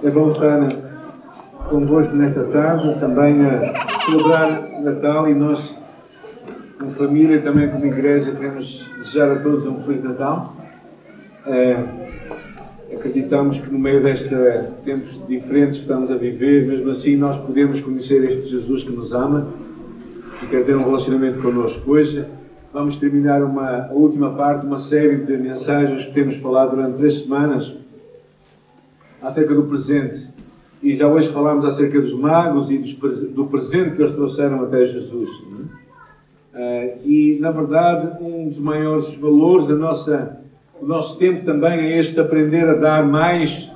É bom estar convosco nesta tarde, também a celebrar Natal e nós, como família e também como igreja, queremos desejar a todos um Feliz Natal. É, acreditamos que no meio destes tempos diferentes que estamos a viver, mesmo assim nós podemos conhecer este Jesus que nos ama e quer ter um relacionamento connosco. Hoje vamos terminar uma, a última parte, uma série de mensagens que temos falado durante três semanas acerca do presente. E já hoje falámos acerca dos magos e do presente que eles trouxeram até Jesus. Uh, e, na verdade, um dos maiores valores da nossa, do nosso tempo também é este aprender a dar mais,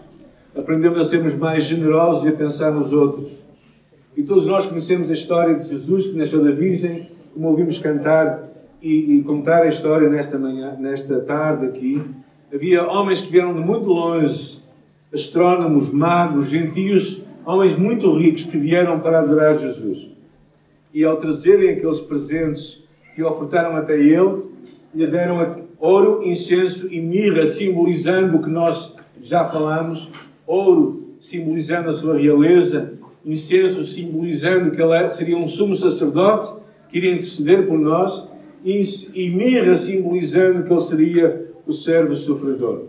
aprendemos a sermos mais generosos e a pensar nos outros. E todos nós conhecemos a história de Jesus, que nasceu da Virgem, como ouvimos cantar e, e contar a história nesta manhã, nesta tarde aqui. Havia homens que vieram de muito longe astrónomos, magos, gentios, homens muito ricos que vieram para adorar Jesus. E ao trazerem aqueles presentes que ofertaram até ele, lhe deram ouro, incenso e mirra, simbolizando o que nós já falamos, ouro simbolizando a sua realeza, incenso simbolizando que ele seria um sumo sacerdote que iria interceder por nós, e mirra simbolizando que ele seria o servo sofredor.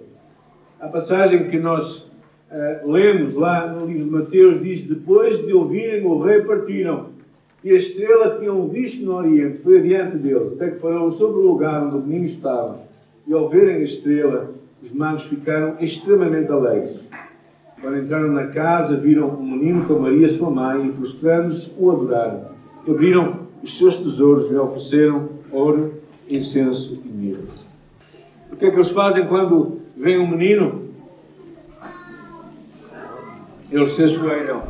A passagem que nós uh, lemos lá no livro de Mateus, diz: Depois de ouvirem o rei, partiram. E a estrela que tinham visto no Oriente foi adiante deles, até que foram sobre o lugar onde o menino estava. E ao verem a estrela, os magos ficaram extremamente alegres. Quando entraram na casa, viram o menino com Maria, sua mãe, e prostrando-se, o adoraram. Abriram os seus tesouros e ofereceram ouro, incenso e mirra. O que é que eles fazem quando vem um menino? Eles se ajoelham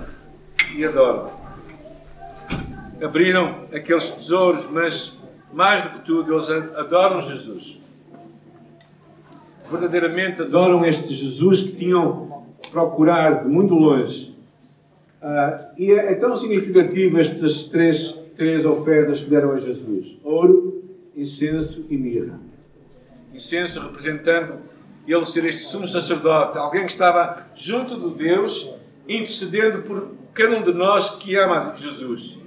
e adoram. Abriram aqueles tesouros, mas mais do que tudo, eles adoram Jesus. Verdadeiramente adoram este Jesus que tinham procurado de muito longe. Ah, e é, é, tão significativo estas três, três ofertas que deram a Jesus: ouro, incenso e mirra. Incenso representando ele ser este sumo sacerdote, alguém que estava junto de Deus intercedendo por cada um de nós que ama Jesus.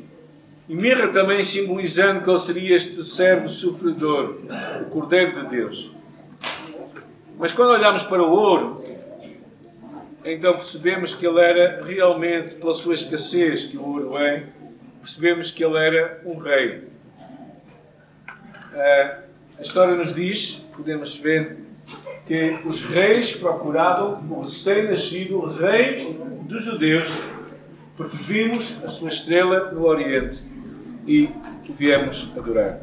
E mirra também simbolizando que ele seria este servo sofredor, o Cordeiro de Deus. Mas quando olhamos para o ouro, então percebemos que ele era realmente, pela sua escassez que o ouro é, percebemos que ele era um rei. Ah, a história nos diz, podemos ver, que os reis procuravam o recém-nascido rei dos judeus, porque vimos a sua estrela no Oriente e o viemos adorar.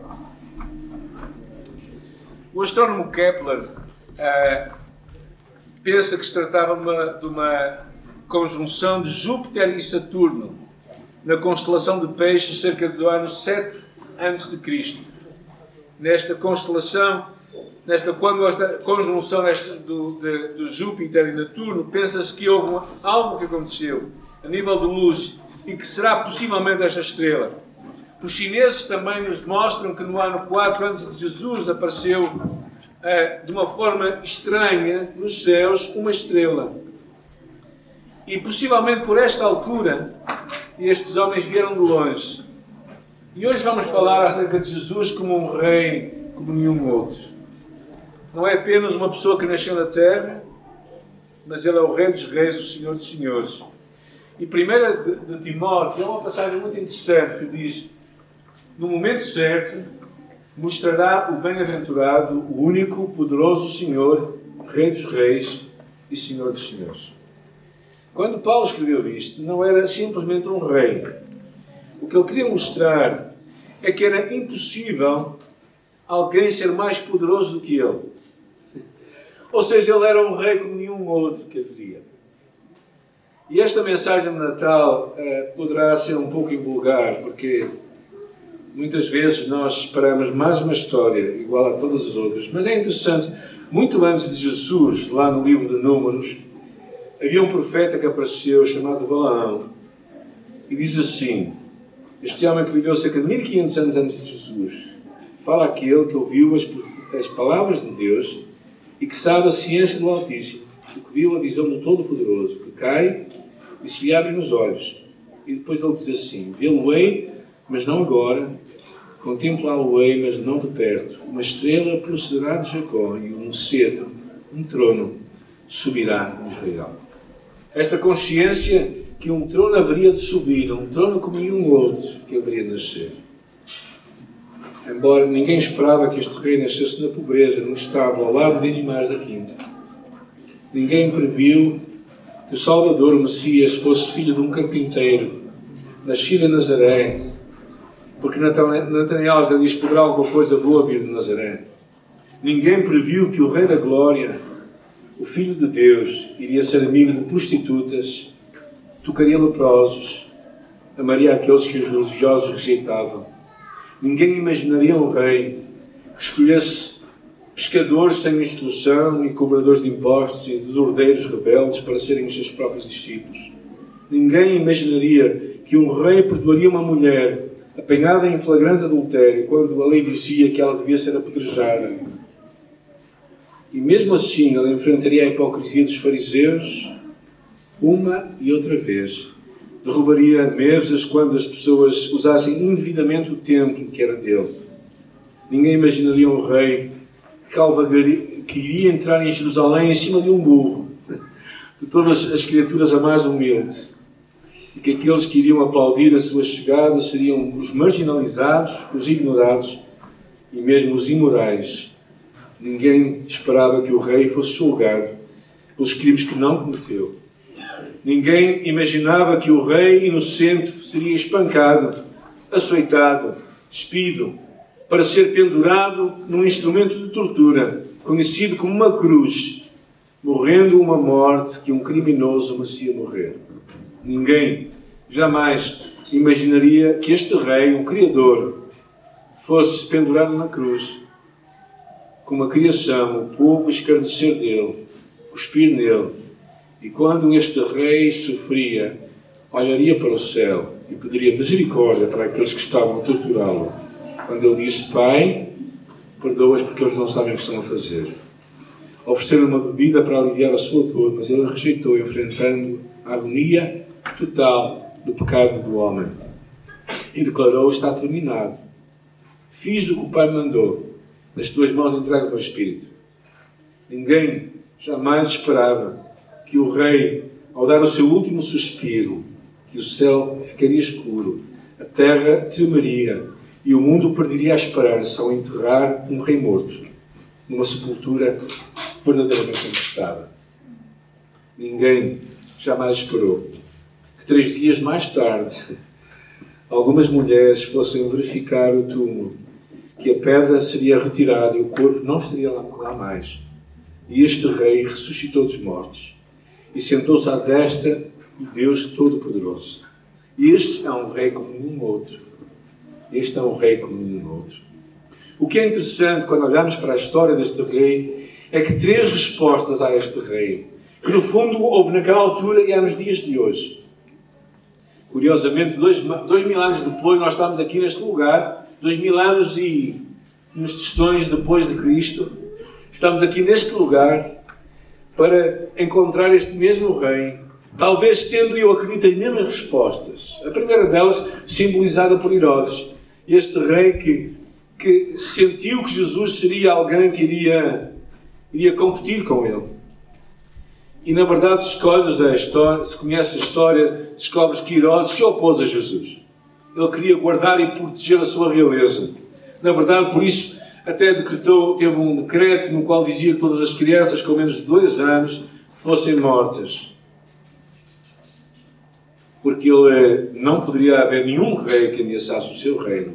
O astrónomo Kepler uh, pensa que se tratava uma, de uma conjunção de Júpiter e Saturno na constelação de Peixes cerca do ano 7 a.C. Nesta constelação nesta quando esta conjunção do, de, Júpiter e Netuno, pensa-se que houve algo que aconteceu a nível de luz e que será possivelmente esta estrela. Os chineses também nos mostram que no ano 4 antes de Jesus apareceu eh, de uma forma estranha nos céus uma estrela. E possivelmente por esta altura estes homens vieram de longe. E hoje vamos falar acerca de Jesus como um rei como nenhum outro não é apenas uma pessoa que nasceu na terra, mas ele é o Rei dos Reis, o Senhor dos Senhores. E 1 de, de Timóteo é uma passagem muito interessante que diz: No momento certo, mostrará o bem-aventurado, o único, poderoso Senhor, Rei dos Reis e Senhor dos Senhores. Quando Paulo escreveu isto, não era simplesmente um rei. O que ele queria mostrar é que era impossível alguém ser mais poderoso do que ele. Ou seja, ele era um rei como nenhum outro que haveria. E esta mensagem de Natal eh, poderá ser um pouco invulgar, porque muitas vezes nós esperamos mais uma história igual a todas as outras. Mas é interessante, muito antes de Jesus, lá no livro de Números, havia um profeta que apareceu chamado Balaão. E diz assim: Este homem que viveu cerca de 1500 anos antes de Jesus, fala aquele que ouviu as, as palavras de Deus e que sabe a ciência do Altíssimo. o que viu a visão do Todo-Poderoso, que cai e se lhe abrem os olhos. E depois ele diz assim: Vê-lo-ei, mas não agora. Contemplá-lo-ei, mas não de perto. Uma estrela procederá de Jacó e um cedo, um trono, subirá em Israel. Esta consciência que um trono haveria de subir, um trono como nenhum outro que haveria de nascer. Embora ninguém esperava que este rei nascesse na pobreza, num estábulo ao lado de animais da quinta. Ninguém previu que o Salvador, o Messias, fosse filho de um carpinteiro, nascido em Nazaré, porque Natanael até diz: poderá alguma coisa boa vir de Nazaré. Ninguém previu que o Rei da Glória, o Filho de Deus, iria ser amigo de prostitutas, tocaria leprosos, amaria aqueles que os religiosos rejeitavam. Ninguém imaginaria um rei que escolhesse pescadores sem instrução e cobradores de impostos e desordeiros rebeldes para serem os seus próprios discípulos. Ninguém imaginaria que um rei perdoaria uma mulher apanhada em flagrante adultério quando a lei dizia que ela devia ser apedrejada. E mesmo assim ela enfrentaria a hipocrisia dos fariseus uma e outra vez. Derrubaria mesas quando as pessoas usassem indevidamente o templo que era dele. Ninguém imaginaria um rei que iria entrar em Jerusalém em cima de um burro, de todas as criaturas a mais humilde, e que aqueles que iriam aplaudir a sua chegada seriam os marginalizados, os ignorados e mesmo os imorais. Ninguém esperava que o rei fosse julgado pelos crimes que não cometeu. Ninguém imaginava que o rei inocente seria espancado, açoitado, despido, para ser pendurado num instrumento de tortura, conhecido como uma cruz, morrendo uma morte que um criminoso merecia morrer. Ninguém jamais imaginaria que este rei, o Criador, fosse pendurado na cruz, com a criação, o povo escarnecer dele, cuspir nele. E quando este rei sofria, olharia para o céu e pediria misericórdia para aqueles que estavam a torturá-lo quando ele disse: Pai, perdoa-os porque eles não sabem o que estão a fazer. Ofereceram uma bebida para aliviar a sua dor, mas ele rejeitou, enfrentando a agonia total do pecado do homem. E declarou: Está terminado. Fiz o que o Pai mandou. Nas tuas mãos entrego o meu espírito. Ninguém jamais esperava que o rei, ao dar o seu último suspiro, que o céu ficaria escuro, a terra tremeria, e o mundo perderia a esperança ao enterrar um rei morto numa sepultura verdadeiramente emprestada. Ninguém jamais esperou que três dias mais tarde algumas mulheres fossem verificar o túmulo, que a pedra seria retirada e o corpo não estaria lá mais. E este rei ressuscitou dos mortos e sentou-se à destra do Deus Todo-Poderoso. Este é um rei como nenhum outro este é um rei como nenhum outro. O que é interessante quando olhamos para a história deste rei é que três respostas a este rei, que no fundo houve naquela altura e há nos dias de hoje. Curiosamente, dois, dois mil anos depois, nós estamos aqui neste lugar, dois mil anos e uns tostões depois de Cristo, estamos aqui neste lugar para encontrar este mesmo rei, talvez tendo, eu acredito, as mesmas respostas. A primeira delas simbolizada por Herodes este rei que, que sentiu que Jesus seria alguém que iria, iria competir com ele. E na verdade, se escolhes a história, se conheces a história, descobres que Herodes se opôs a Jesus. Ele queria guardar e proteger a sua realeza. Na verdade, por isso, até decretou, teve um decreto no qual dizia que todas as crianças com menos de dois anos fossem mortas porque ele não poderia haver nenhum rei que ameaçasse o seu reino.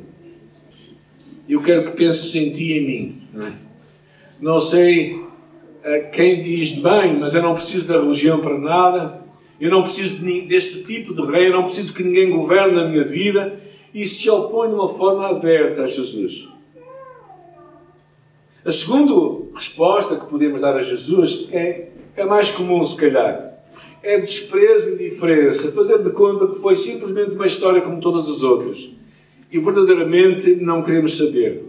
Eu quero que penses em ti e em mim. Não, é? não sei uh, quem diz bem, mas eu não preciso da religião para nada. Eu não preciso de, deste tipo de rei. Eu não preciso que ninguém governe a minha vida. E se opõe de uma forma aberta a Jesus. A segunda resposta que podemos dar a Jesus é, é mais comum, se calhar é desprezo e indiferença, fazer de conta que foi simplesmente uma história como todas as outras. E verdadeiramente não queremos saber.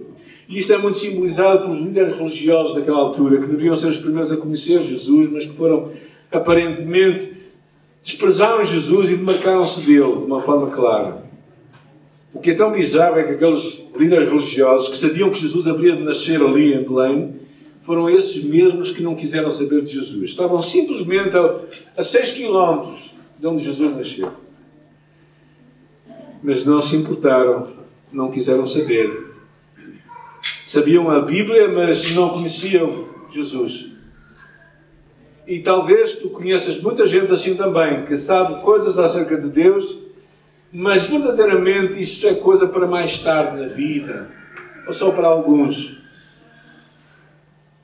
E isto é muito simbolizado pelos líderes religiosos daquela altura, que deviam ser os primeiros a conhecer Jesus, mas que foram aparentemente desprezaram Jesus e demarcaram-se dele de uma forma clara. O que é tão bizarro é que aqueles líderes religiosos que sabiam que Jesus haveria de nascer ali em Belém foram esses mesmos que não quiseram saber de Jesus. Estavam simplesmente a, a 6 quilómetros de onde Jesus nasceu. Mas não se importaram, não quiseram saber. Sabiam a Bíblia, mas não conheciam Jesus. E talvez tu conheças muita gente assim também, que sabe coisas acerca de Deus, mas verdadeiramente isso é coisa para mais tarde na vida, ou só para alguns.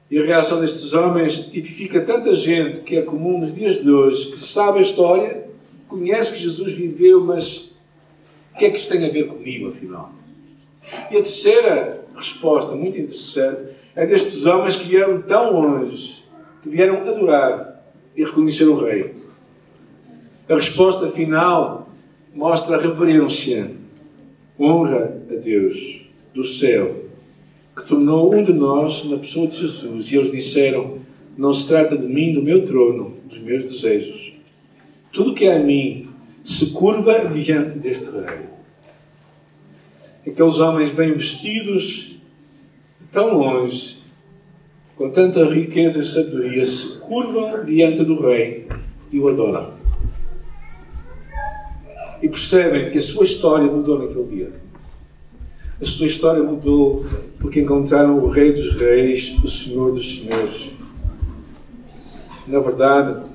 E a reação destes homens tipifica tanta gente que é comum nos dias de hoje, que sabe a história, conhece que Jesus viveu, mas o que é que isto tem a ver comigo, afinal? E a terceira resposta, muito interessante, é destes homens que vieram tão longe, que vieram adorar e reconhecer o Rei. A resposta final mostra reverência, honra a Deus do céu, que tornou um de nós na pessoa de Jesus. E eles disseram: Não se trata de mim, do meu trono, dos meus desejos. Tudo que é a mim se curva diante deste Rei. Aqueles homens bem vestidos, de tão longe, com tanta riqueza e sabedoria, se curvam diante do Rei e o adoram. E percebem que a sua história mudou naquele dia. A sua história mudou porque encontraram o Rei dos Reis, o Senhor dos Senhores. Na verdade,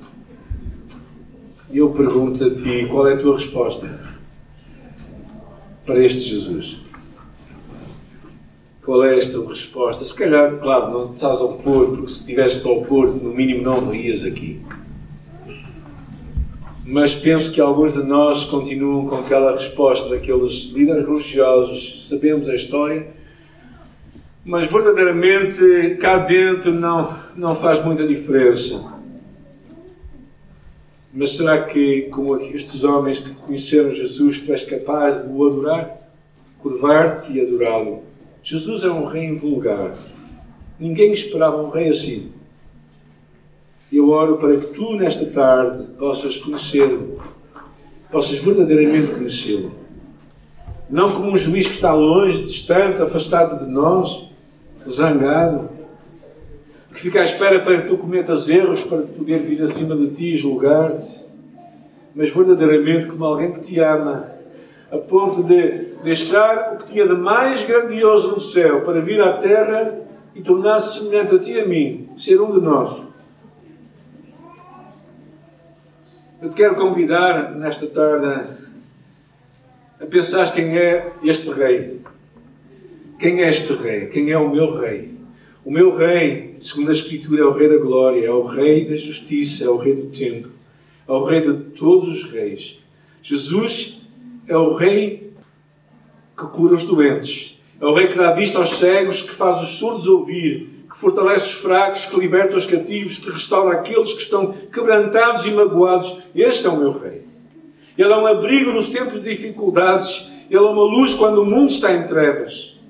eu pergunto a ti: qual é a tua resposta para este Jesus? Qual é esta resposta? Se calhar, claro, não estás a opor, porque se estivesse a opor, no mínimo não verias aqui. Mas penso que alguns de nós continuam com aquela resposta daqueles líderes religiosos, sabemos a história, mas verdadeiramente cá dentro não, não faz muita diferença. Mas será que, como estes homens que conheceram Jesus, tu és capaz de o adorar? Curvar-te e adorá-lo? Jesus é um rei invulgar. Ninguém esperava um rei assim. Eu oro para que tu, nesta tarde, possas conhecê-lo, possas verdadeiramente conhecê-lo. Não como um juiz que está longe, distante, afastado de nós, zangado, que fica à espera para que tu cometas erros para poder vir acima de ti e julgar-te, mas verdadeiramente como alguém que te ama, a ponto de deixar o que tinha de mais grandioso no céu para vir à terra e tornar-se semelhante a ti e a mim, ser um de nós. Eu te quero convidar nesta tarde a pensar quem é este rei. Quem é este rei? Quem é o meu rei? O meu rei, segundo a Escritura, é o rei da glória, é o rei da justiça, é o rei do tempo, é o rei de todos os reis. Jesus é o rei que cura os doentes, é o rei que dá vista aos cegos, que faz os surdos ouvir, que fortalece os fracos, que liberta os cativos, que restaura aqueles que estão quebrantados e magoados. Este é o meu rei. Ele é um abrigo nos tempos de dificuldades, ele é uma luz quando o mundo está em trevas.